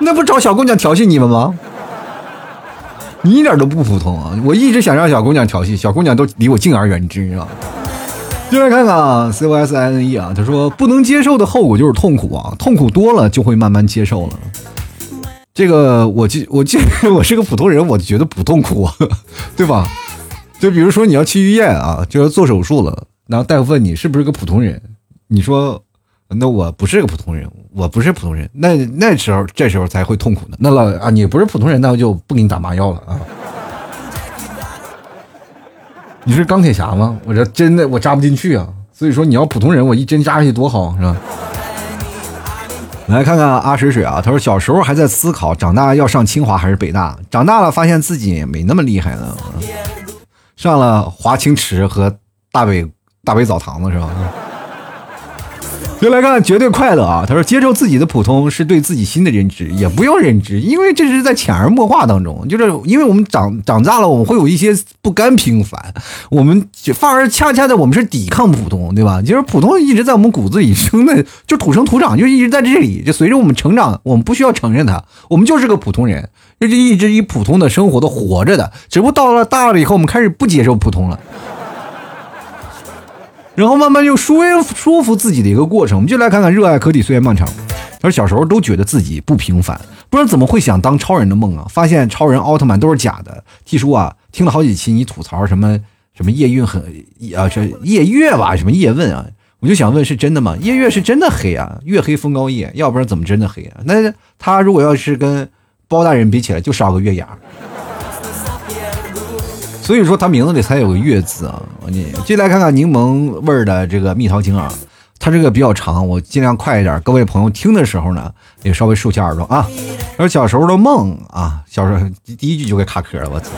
那不找小姑娘调戏你们吗？你一点都不普通啊！我一直想让小姑娘调戏，小姑娘都离我敬而远之，啊。就来看看啊，C O S I N E 啊，他说不能接受的后果就是痛苦啊，痛苦多了就会慢慢接受了。这个我记我记 我是个普通人，我觉得不痛苦啊，对吧？就比如说你要去医院啊，就要做手术了，然后大夫问你是不是个普通人，你说。那我不是个普通人，我不是普通人，那那时候这时候才会痛苦呢。那老啊，你不是普通人，那我就不给你打麻药了啊。你是钢铁侠吗？我这真的我扎不进去啊。所以说你要普通人，我一针扎下去多好，是吧？来看看阿水水啊，他说小时候还在思考，长大要上清华还是北大？长大了发现自己没那么厉害了，上了华清池和大北大北澡堂子是吧？就来看绝对快乐啊！他说：“接受自己的普通是对自己新的认知，也不用认知，因为这是在潜移默化当中。就是因为我们长长大了，我们会有一些不甘平凡，我们反而恰恰的我们是抵抗普通，对吧？就是普通一直在我们骨子里生的，就土生土长，就一直在这里。就随着我们成长，我们不需要承认它，我们就是个普通人，就是一直以普通的生活的活着的。只不过到了大了以后，我们开始不接受普通了。”然后慢慢就说说服自己的一个过程，我们就来看看热爱可抵岁月漫长。他说小时候都觉得自己不平凡，不知道怎么会想当超人的梦啊？发现超人、奥特曼都是假的。T 叔啊，听了好几期你吐槽什么 什么夜运很啊，这夜月吧，什么叶问啊，我就想问是真的吗？夜月是真的黑啊，月黑风高夜，要不然怎么真的黑啊？那他如果要是跟包大人比起来，就少个月牙。所以说他名字里才有个月字啊。你进来看看柠檬味儿的这个蜜桃精啊，它这个比较长，我尽量快一点。各位朋友听的时候呢，也稍微竖起耳朵啊。而小时候的梦啊，小时候第一句就给卡壳了，我操！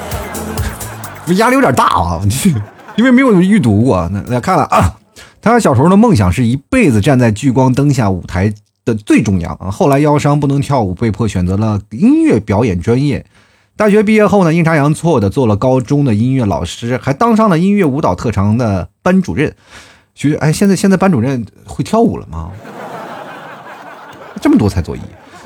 压力有点大啊，因为没有预读过。那来看了啊，他小时候的梦想是一辈子站在聚光灯下舞台的最中央啊。后来腰伤不能跳舞，被迫选择了音乐表演专业。大学毕业后呢，阴差阳错的做了高中的音乐老师，还当上了音乐舞蹈特长的班主任。学哎，现在现在班主任会跳舞了吗？这么多才作揖。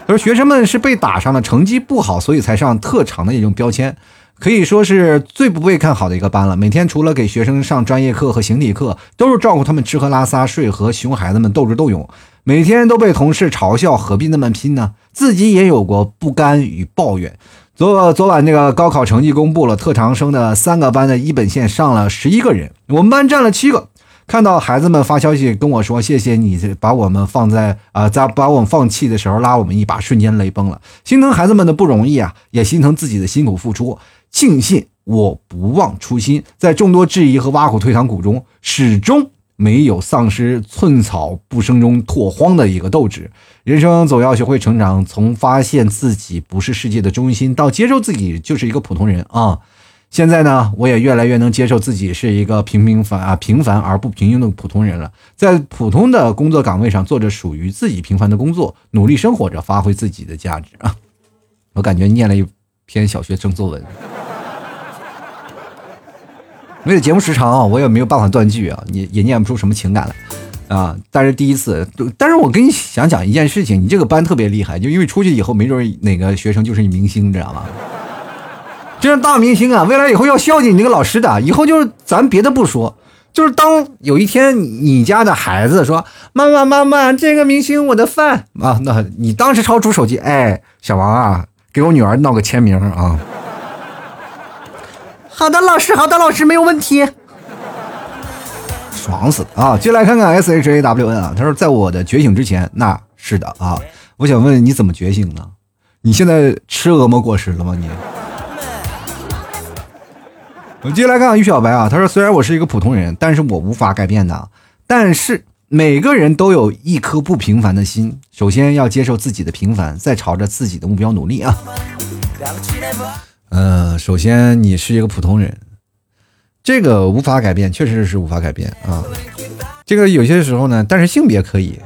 他说学生们是被打上了成绩不好，所以才上特长的一种标签，可以说是最不被看好的一个班了。每天除了给学生上专业课和形体课，都是照顾他们吃喝拉撒睡，和熊孩子们斗智斗勇。每天都被同事嘲笑，何必那么拼呢？自己也有过不甘与抱怨。昨昨晚那个高考成绩公布了，特长生的三个班的一本线上了十一个人，我们班占了七个。看到孩子们发消息跟我说：“谢谢你把我们放在啊，在把我们放弃的时候拉我们一把，瞬间泪崩了，心疼孩子们的不容易啊，也心疼自己的辛苦付出。庆幸我不忘初心，在众多质疑和挖苦退堂鼓中，始终。”没有丧失寸草不生中拓荒的一个斗志，人生总要学会成长，从发现自己不是世界的中心，到接受自己就是一个普通人啊。现在呢，我也越来越能接受自己是一个平平凡啊平凡而不平庸的普通人了，在普通的工作岗位上做着属于自己平凡的工作，努力生活着，发挥自己的价值啊。我感觉念了一篇小学生作文。为了节目时长啊，我也没有办法断句啊，你也念不出什么情感来啊。但是第一次，但是我跟你想讲一件事情，你这个班特别厉害，就因为出去以后，没准哪个学生就是你明星，知道吗？这是大明星啊，未来以后要孝敬你这个老师的。以后就是咱别的不说，就是当有一天你家的孩子说：“妈妈妈妈，这个明星我的饭啊！”那你当时掏出手机，哎，小王啊，给我女儿闹个签名啊。好的，老师，好的，老师，没有问题。爽死啊！接来看看 S H A W N 啊，他说在我的觉醒之前，那是的啊。我想问你怎么觉醒呢？你现在吃恶魔果实了吗？你？我接来看看于小白啊，他说虽然我是一个普通人，但是我无法改变的。但是每个人都有一颗不平凡的心，首先要接受自己的平凡，再朝着自己的目标努力啊。嗯，首先你是一个普通人，这个无法改变，确实是无法改变啊。这个有些时候呢，但是性别可以，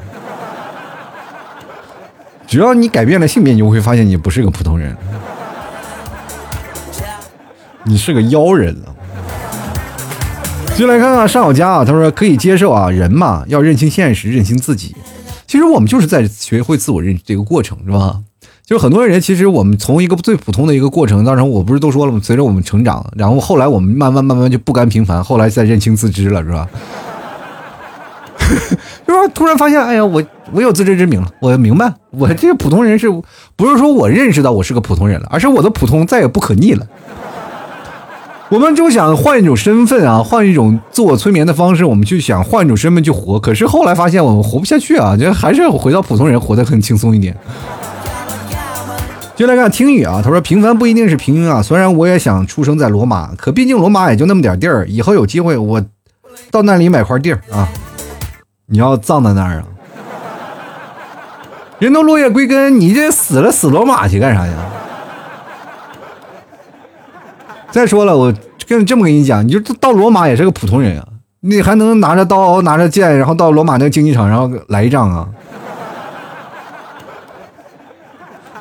只要你改变了性别，你就会发现你不是个普通人，你是个妖人了。进来看看上小佳啊，他说可以接受啊，人嘛要认清现实，认清自己。其实我们就是在学会自我认这个过程，是吧？就是很多人，其实我们从一个最普通的一个过程当中，我不是都说了吗？随着我们成长，然后后来我们慢慢慢慢就不甘平凡，后来再认清自知了，是吧？就是？突然发现，哎呀，我我有自知之明了，我明白，我这个普通人是不是说我认识到我是个普通人了，而是我的普通再也不可逆了。我们就想换一种身份啊，换一种自我催眠的方式，我们去想换一种身份去活。可是后来发现，我们活不下去啊，就还是回到普通人，活得很轻松一点。就来看听雨啊，他说平凡不一定是平庸啊。虽然我也想出生在罗马，可毕竟罗马也就那么点地儿。以后有机会我到那里买块地儿啊。你要葬在那儿啊？人都落叶归根，你这死了死罗马去干啥呀？再说了，我跟这么跟你讲，你就到罗马也是个普通人啊，你还能拿着刀拿着剑，然后到罗马那个竞技场，然后来一仗啊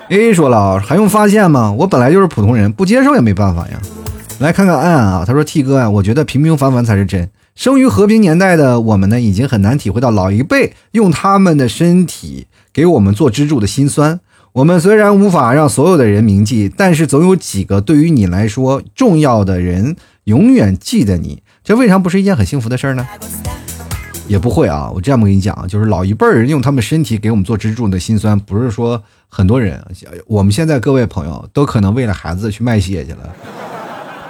？A 说了啊，还用发现吗？我本来就是普通人，不接受也没办法呀。来看看暗暗啊，他说 T 哥啊，我觉得平平凡凡才是真。生于和平年代的我们呢，已经很难体会到老一辈用他们的身体给我们做支柱的辛酸。我们虽然无法让所有的人铭记，但是总有几个对于你来说重要的人永远记得你，这未尝不是一件很幸福的事儿呢？也不会啊，我这样跟你讲，就是老一辈人用他们身体给我们做支柱的辛酸，不是说。很多人，我们现在各位朋友都可能为了孩子去卖血去了，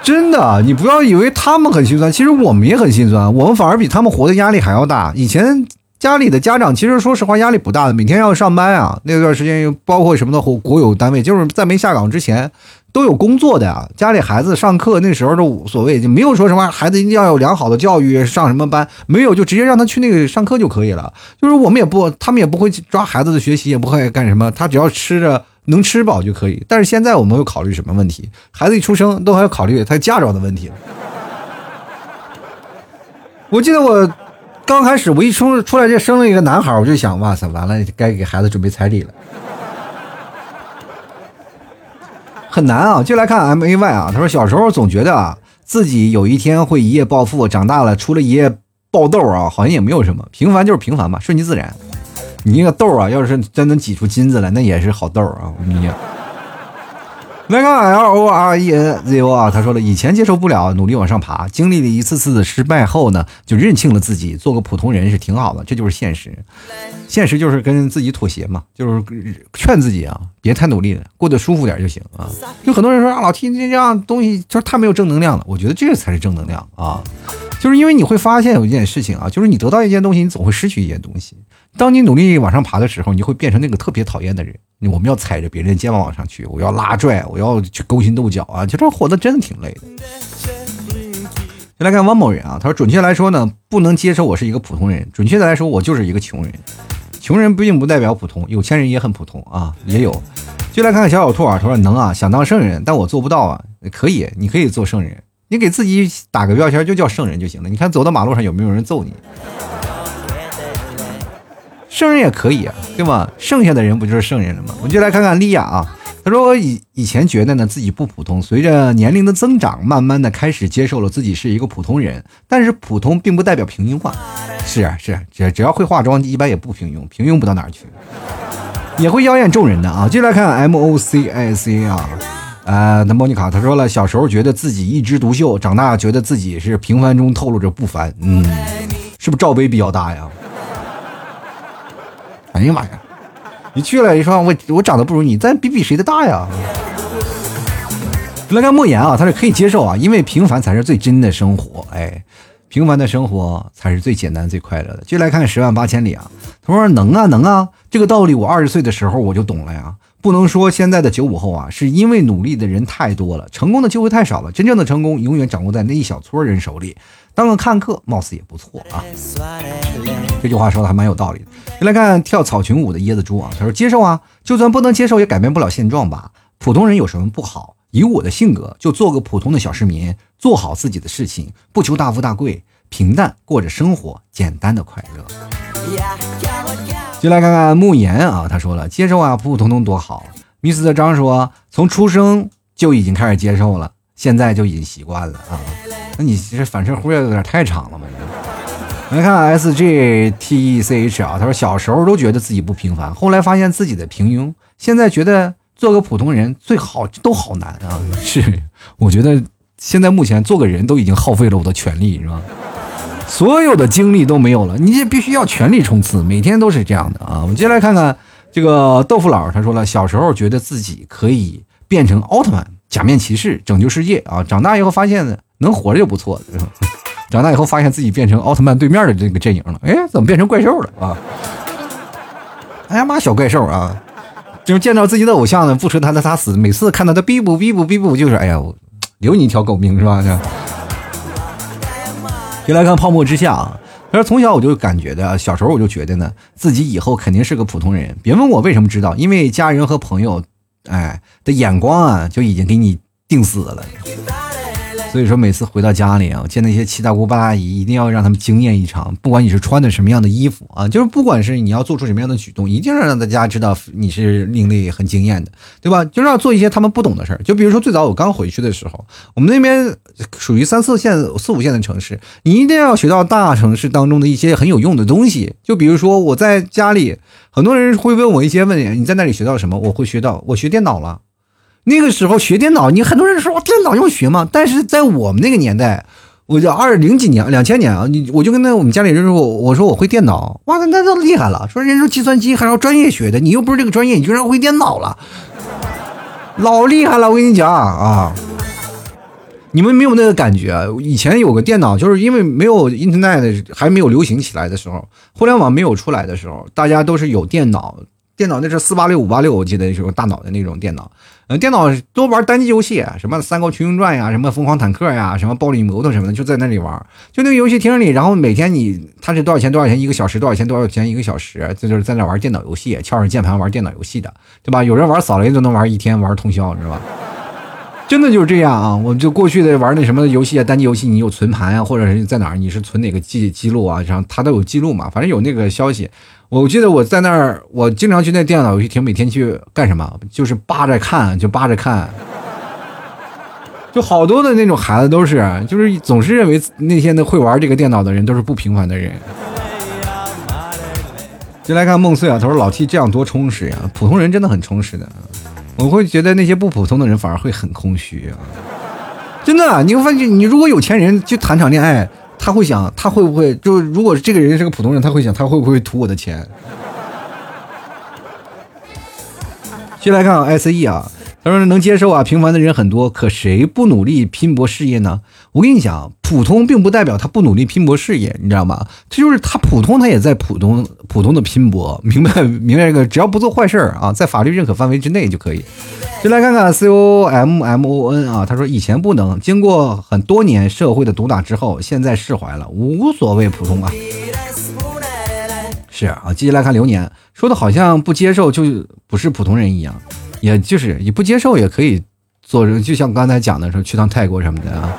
真的，你不要以为他们很心酸，其实我们也很心酸，我们反而比他们活的压力还要大。以前家里的家长其实说实话压力不大的，每天要上班啊，那段时间包括什么的国国有单位，就是在没下岗之前都有工作的呀。家里孩子上课那时候都无所谓，就没有说什么孩子一定要有良好的教育，上什么班没有，就直接让他去那个上课就可以了。就是我们也不，他们也不会抓孩子的学习，也不会干什么，他只要吃着。能吃饱就可以，但是现在我们会考虑什么问题？孩子一出生都还要考虑他嫁妆的问题。我记得我刚开始我一出出来就生了一个男孩，我就想，哇塞，完了，该给孩子准备彩礼了，很难啊！就来看 M A Y 啊，他说小时候总觉得啊自己有一天会一夜暴富，长大了除了一夜爆痘啊，好像也没有什么，平凡就是平凡吧，顺其自然。你那个痘啊，要是真能挤出金子来，那也是好痘啊！我跟你讲来看 L O R E N Z O 啊，他说了，以前接受不了，努力往上爬，经历了一次次的失败后呢，就认清了自己，做个普通人是挺好的，这就是现实。现实就是跟自己妥协嘛，就是劝自己啊，别太努力了，过得舒服点就行啊。有很多人说啊，老 T 这样东西就是太没有正能量了，我觉得这才是正能量啊，就是因为你会发现有一件事情啊，就是你得到一件东西，你总会失去一件东西。当你努力往上爬的时候，你就会变成那个特别讨厌的人。我们要踩着别人肩膀往上去，我要拉拽，我要去勾心斗角啊！就这活得真的挺累的。先来看汪某人啊，他说：准确来说呢，不能接受我是一个普通人。准确的来说，我就是一个穷人。穷人并不代表普通，有钱人也很普通啊，也有。就来看看小小兔啊，他说：能啊，想当圣人，但我做不到啊。可以，你可以做圣人，你给自己打个标签，就叫圣人就行了。你看走到马路上有没有人揍你？圣人也可以啊，对吧？剩下的人不就是圣人了吗？我们就来看看莉亚啊，他说我以以前觉得呢自己不普通，随着年龄的增长，慢慢的开始接受了自己是一个普通人。但是普通并不代表平庸化，是啊是，只只要会化妆，一般也不平庸，平庸不到哪儿去，也会妖艳众人的啊。接来看 M O C I C 啊，呃，那莫妮卡她说了，小时候觉得自己一枝独秀，长大觉得自己是平凡中透露着不凡，嗯，是不是罩杯比较大呀？哎呀妈呀！你去了，你说我我长得不如你，咱比比谁的大呀？来看莫言啊，他是可以接受啊，因为平凡才是最真的生活。哎，平凡的生活才是最简单最快乐的。就来看十万八千里啊，他说能啊能啊，这个道理我二十岁的时候我就懂了呀。不能说现在的九五后啊，是因为努力的人太多了，成功的机会太少了。真正的成功永远掌握在那一小撮人手里。当个看客，貌似也不错啊。这句话说的还蛮有道理的。来看跳草裙舞的椰子猪啊，他说接受啊，就算不能接受，也改变不了现状吧。普通人有什么不好？以我的性格，就做个普通的小市民，做好自己的事情，不求大富大贵，平淡过着生活，简单的快乐。就来看看慕言啊，他说了接受啊，普普通通多好。密斯特张说，从出生就已经开始接受了，现在就已经习惯了啊。那你这反射弧有点太长了嘛？来看 S G T E C H 啊，他说小时候都觉得自己不平凡，后来发现自己的平庸，现在觉得做个普通人最好都好难啊。是，我觉得现在目前做个人都已经耗费了我的全力，是吧？所有的精力都没有了，你这必须要全力冲刺，每天都是这样的啊！我们接下来看看这个豆腐佬，他说了，小时候觉得自己可以变成奥特曼，假面骑士拯救世界啊！长大以后发现能活着就不错了，长大以后发现自己变成奥特曼对面的这个阵营了，哎，怎么变成怪兽了啊？哎呀妈，小怪兽啊！就是见到自己的偶像呢，不舍他的他死，每次看到他逼不逼不逼不，就是哎呀，留你一条狗命是吧？就来看泡沫之夏啊！他说从小我就感觉的，小时候我就觉得呢，自己以后肯定是个普通人。别问我为什么知道，因为家人和朋友，哎的眼光啊，就已经给你定死了。所以说，每次回到家里啊，见那些七大姑八大姨，一定要让他们惊艳一场。不管你是穿的什么样的衣服啊，就是不管是你要做出什么样的举动，一定要让大家知道你是另类、很惊艳的，对吧？就是要做一些他们不懂的事儿。就比如说，最早我刚回去的时候，我们那边属于三四线、四五线的城市，你一定要学到大城市当中的一些很有用的东西。就比如说，我在家里，很多人会问我一些问题：你在那里学到了什么？我会学到，我学电脑了。那个时候学电脑，你很多人说电脑用学吗？但是在我们那个年代，我就二零几年、两千年啊，你我就跟那我们家里人说，我说我会电脑，哇，那那都厉害了。说人说计算机还要专业学的，你又不是这个专业，你居然会电脑了，老厉害了！我跟你讲啊。你们没有那个感觉？以前有个电脑，就是因为没有 Internet 还没有流行起来的时候，互联网没有出来的时候，大家都是有电脑。电脑那是四八六五八六，我记得那时候大脑的那种电脑。嗯，电脑都玩单机游戏，什么《三国群英传》呀，什么《疯狂坦克》呀，什么《暴力摩托》什么的，就在那里玩。就那个游戏厅里，然后每天你他是多少钱？多少钱一个小时？多少钱？多少钱一个小时？这就是在那玩电脑游戏，敲着键盘玩电脑游戏的，对吧？有人玩扫雷都能玩一天，玩通宵，知道吧？真的就是这样啊！我就过去的玩那什么游戏啊，单机游戏，你有存盘啊，或者是在哪儿，你是存哪个记记录啊？然后它都有记录嘛，反正有那个消息。我记得我在那儿，我经常去那电脑游戏厅，每天去干什么？就是扒着看，就扒着看。就好多的那种孩子都是，就是总是认为那些的会玩这个电脑的人都是不平凡的人。就来看梦碎啊，他说老 T 这样多充实呀，普通人真的很充实的。我会觉得那些不普通的人反而会很空虚啊，真的，你会发现，你如果有钱人去谈场恋爱，他会想，他会不会就如果这个人是个普通人，他会想，他会不会图我的钱？先来看 S E 啊。他说：“能接受啊，平凡的人很多，可谁不努力拼搏事业呢？我跟你讲，普通并不代表他不努力拼搏事业，你知道吗？这就是他普通，他也在普通普通的拼搏，明白明白这个？只要不做坏事儿啊，在法律认可范围之内就可以。就来看看 C O M M O N 啊，他说以前不能，经过很多年社会的毒打之后，现在释怀了，无所谓普通啊。是啊，接下来看流年，说的好像不接受就不是普通人一样。”也就是你不接受也可以做，就像刚才讲的说去趟泰国什么的啊。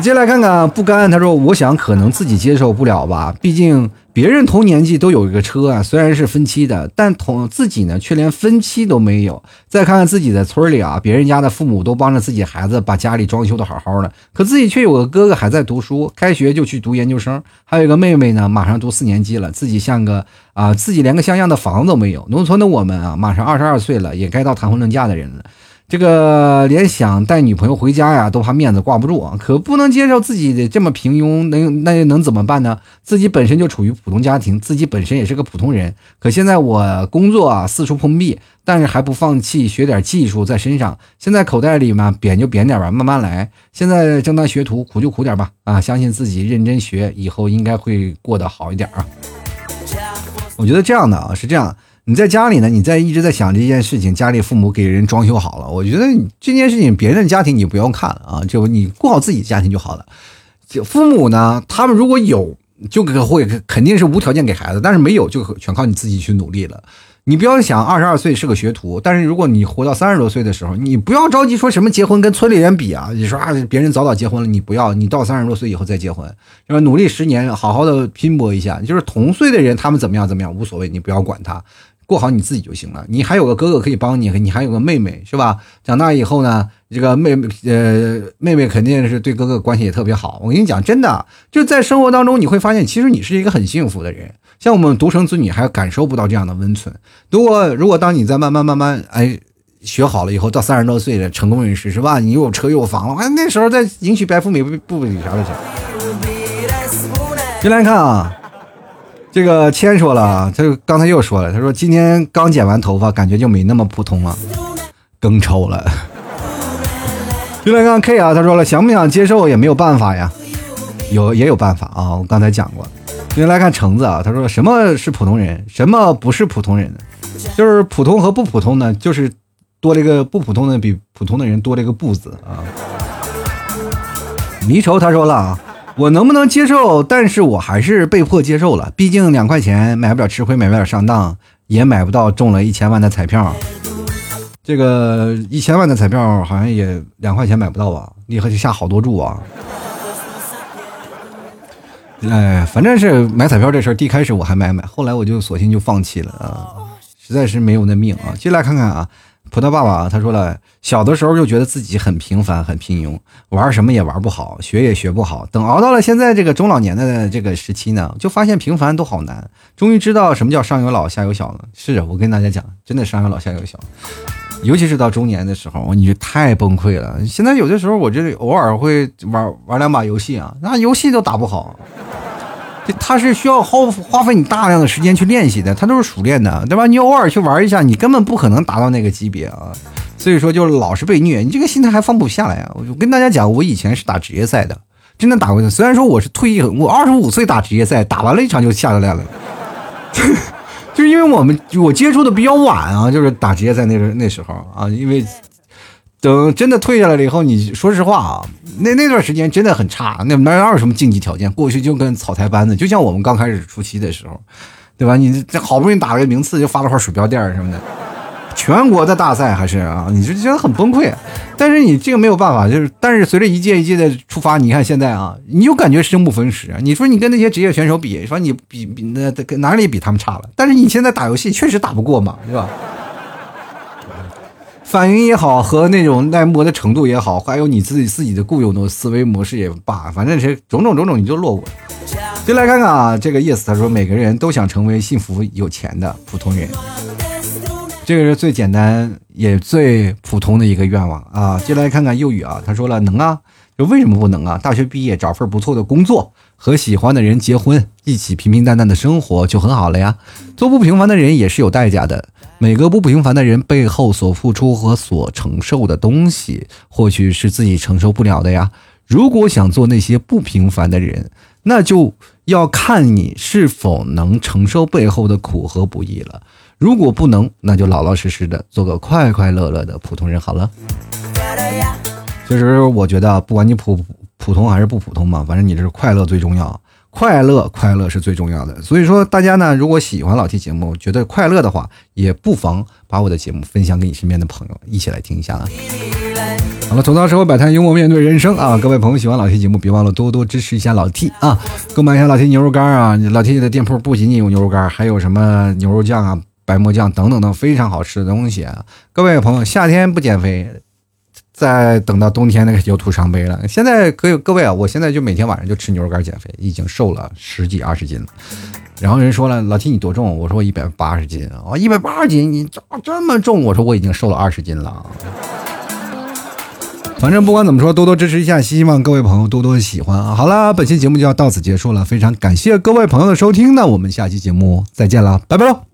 接下来看看不甘，他说：“我想可能自己接受不了吧，毕竟别人同年纪都有一个车啊，虽然是分期的，但同自己呢却连分期都没有。再看看自己的村里啊，别人家的父母都帮着自己孩子把家里装修的好好的，可自己却有个哥哥还在读书，开学就去读研究生，还有一个妹妹呢，马上读四年级了，自己像个啊，自己连个像样的房子都没有。农村的我们啊，马上二十二岁了，也该到谈婚论嫁的人了。”这个连想带女朋友回家呀，都怕面子挂不住啊，可不能接受自己的这么平庸，能那又能怎么办呢？自己本身就处于普通家庭，自己本身也是个普通人，可现在我工作啊四处碰壁，但是还不放弃学点技术在身上。现在口袋里嘛，扁就扁点吧，慢慢来。现在正当学徒，苦就苦点吧，啊，相信自己认真学，以后应该会过得好一点啊。我觉得这样的啊，是这样。你在家里呢？你在一直在想这件事情，家里父母给人装修好了。我觉得这件事情，别人的家庭你不用看了啊，就你过好自己家庭就好了。就父母呢，他们如果有，就会肯定是无条件给孩子，但是没有，就全靠你自己去努力了。你不要想二十二岁是个学徒，但是如果你活到三十多岁的时候，你不要着急说什么结婚跟村里人比啊。你说啊，别人早早结婚了，你不要，你到三十多岁以后再结婚，是吧？努力十年，好好的拼搏一下。就是同岁的人，他们怎么样怎么样无所谓，你不要管他。过好你自己就行了。你还有个哥哥可以帮你，你还有个妹妹，是吧？长大以后呢，这个妹妹呃，妹妹肯定是对哥哥关系也特别好。我跟你讲，真的，就在生活当中你会发现，其实你是一个很幸福的人。像我们独生子女还感受不到这样的温存。如果如果当你在慢慢慢慢哎学好了以后，到三十多岁的成功人士是吧？你又有车又有房了，哎，那时候再迎娶白富美不不比啥都强。进来看啊。这个谦说了，他刚才又说了，他说今天刚剪完头发，感觉就没那么普通了，更丑了。就来看 K 啊，他说了，想不想接受也没有办法呀，有也有办法啊，我刚才讲过。就来看橙子啊，他说什么是普通人，什么不是普通人，就是普通和不普通呢，就是多了一个不普通的比普通的人多了一个不字啊。离愁他说了啊。我能不能接受？但是我还是被迫接受了。毕竟两块钱买不了吃亏，买不了上当，也买不到中了一千万的彩票。这个一千万的彩票好像也两块钱买不到吧？你还得下好多注啊！哎，反正是买彩票这事儿，一开始我还买买，后来我就索性就放弃了啊，实在是没有那命啊。进来看看啊。葡萄爸爸他说了，小的时候就觉得自己很平凡、很平庸，玩什么也玩不好，学也学不好。等熬到了现在这个中老年的这个时期呢，就发现平凡都好难。终于知道什么叫上有老下有小了。是我跟大家讲，真的上有老下有小，尤其是到中年的时候，你就太崩溃了。现在有的时候，我这偶尔会玩玩两把游戏啊，那游戏都打不好。它是需要耗花费你大量的时间去练习的，它都是熟练的，对吧？你偶尔去玩一下，你根本不可能达到那个级别啊。所以说就是老是被虐，你这个心态还放不下来啊！我跟大家讲，我以前是打职业赛的，真的打过。虽然说我是退役，我二十五岁打职业赛，打完了一场就下来了。就是因为我们我接触的比较晚啊，就是打职业赛那时那时候啊，因为等真的退下来了以后，你说实话啊，那那段时间真的很差，那哪有什么竞技条件？过去就跟草台班子，就像我们刚开始初期的时候，对吧？你这好不容易打了个名次，就发了块鼠标垫什么的。全国的大赛还是啊，你就觉得很崩溃，但是你这个没有办法，就是但是随着一届一届的出发，你看现在啊，你就感觉生不逢时。你说你跟那些职业选手比，说你比比那哪里比他们差了？但是你现在打游戏确实打不过嘛，对吧？反应也好，和那种耐磨的程度也好，还有你自己自己的固有的思维模式也罢，反正是种种种种，你就落伍了。就来看看啊，这个 yes，他说每个人都想成为幸福有钱的普通人。这个是最简单也最普通的一个愿望啊！接下来看看幼语啊，他说了能啊，就为什么不能啊？大学毕业找份不错的工作，和喜欢的人结婚，一起平平淡淡的生活就很好了呀。做不平凡的人也是有代价的，每个不平凡的人背后所付出和所承受的东西，或许是自己承受不了的呀。如果想做那些不平凡的人，那就要看你是否能承受背后的苦和不易了。如果不能，那就老老实实的做个快快乐乐的普通人好了。其实我觉得，不管你普普通还是不普通嘛，反正你这是快乐最重要，快乐快乐是最重要的。所以说，大家呢，如果喜欢老 T 节目，觉得快乐的话，也不妨把我的节目分享给你身边的朋友，一起来听一下啊。好了，吐槽社会百态，幽默面对人生啊！各位朋友喜欢老 T 节目，别忘了多多支持一下老 T 啊！购买一下老 T 牛肉干啊！老 T 的店铺不仅仅有牛肉干，还有什么牛肉酱啊？白馍酱等等等非常好吃的东西啊！各位朋友，夏天不减肥，再等到冬天那个就徒伤悲了。现在各位各位啊，我现在就每天晚上就吃牛肉干减肥，已经瘦了十几二十斤了。然后人说了，老七你多重？我说我一百八十斤啊，一百八十斤，你咋这么重？我说我已经瘦了二十斤了。反正不管怎么说，多多支持一下，希望各位朋友多多喜欢啊！好了，本期节目就要到此结束了，非常感谢各位朋友的收听，那我们下期节目再见了，拜拜喽！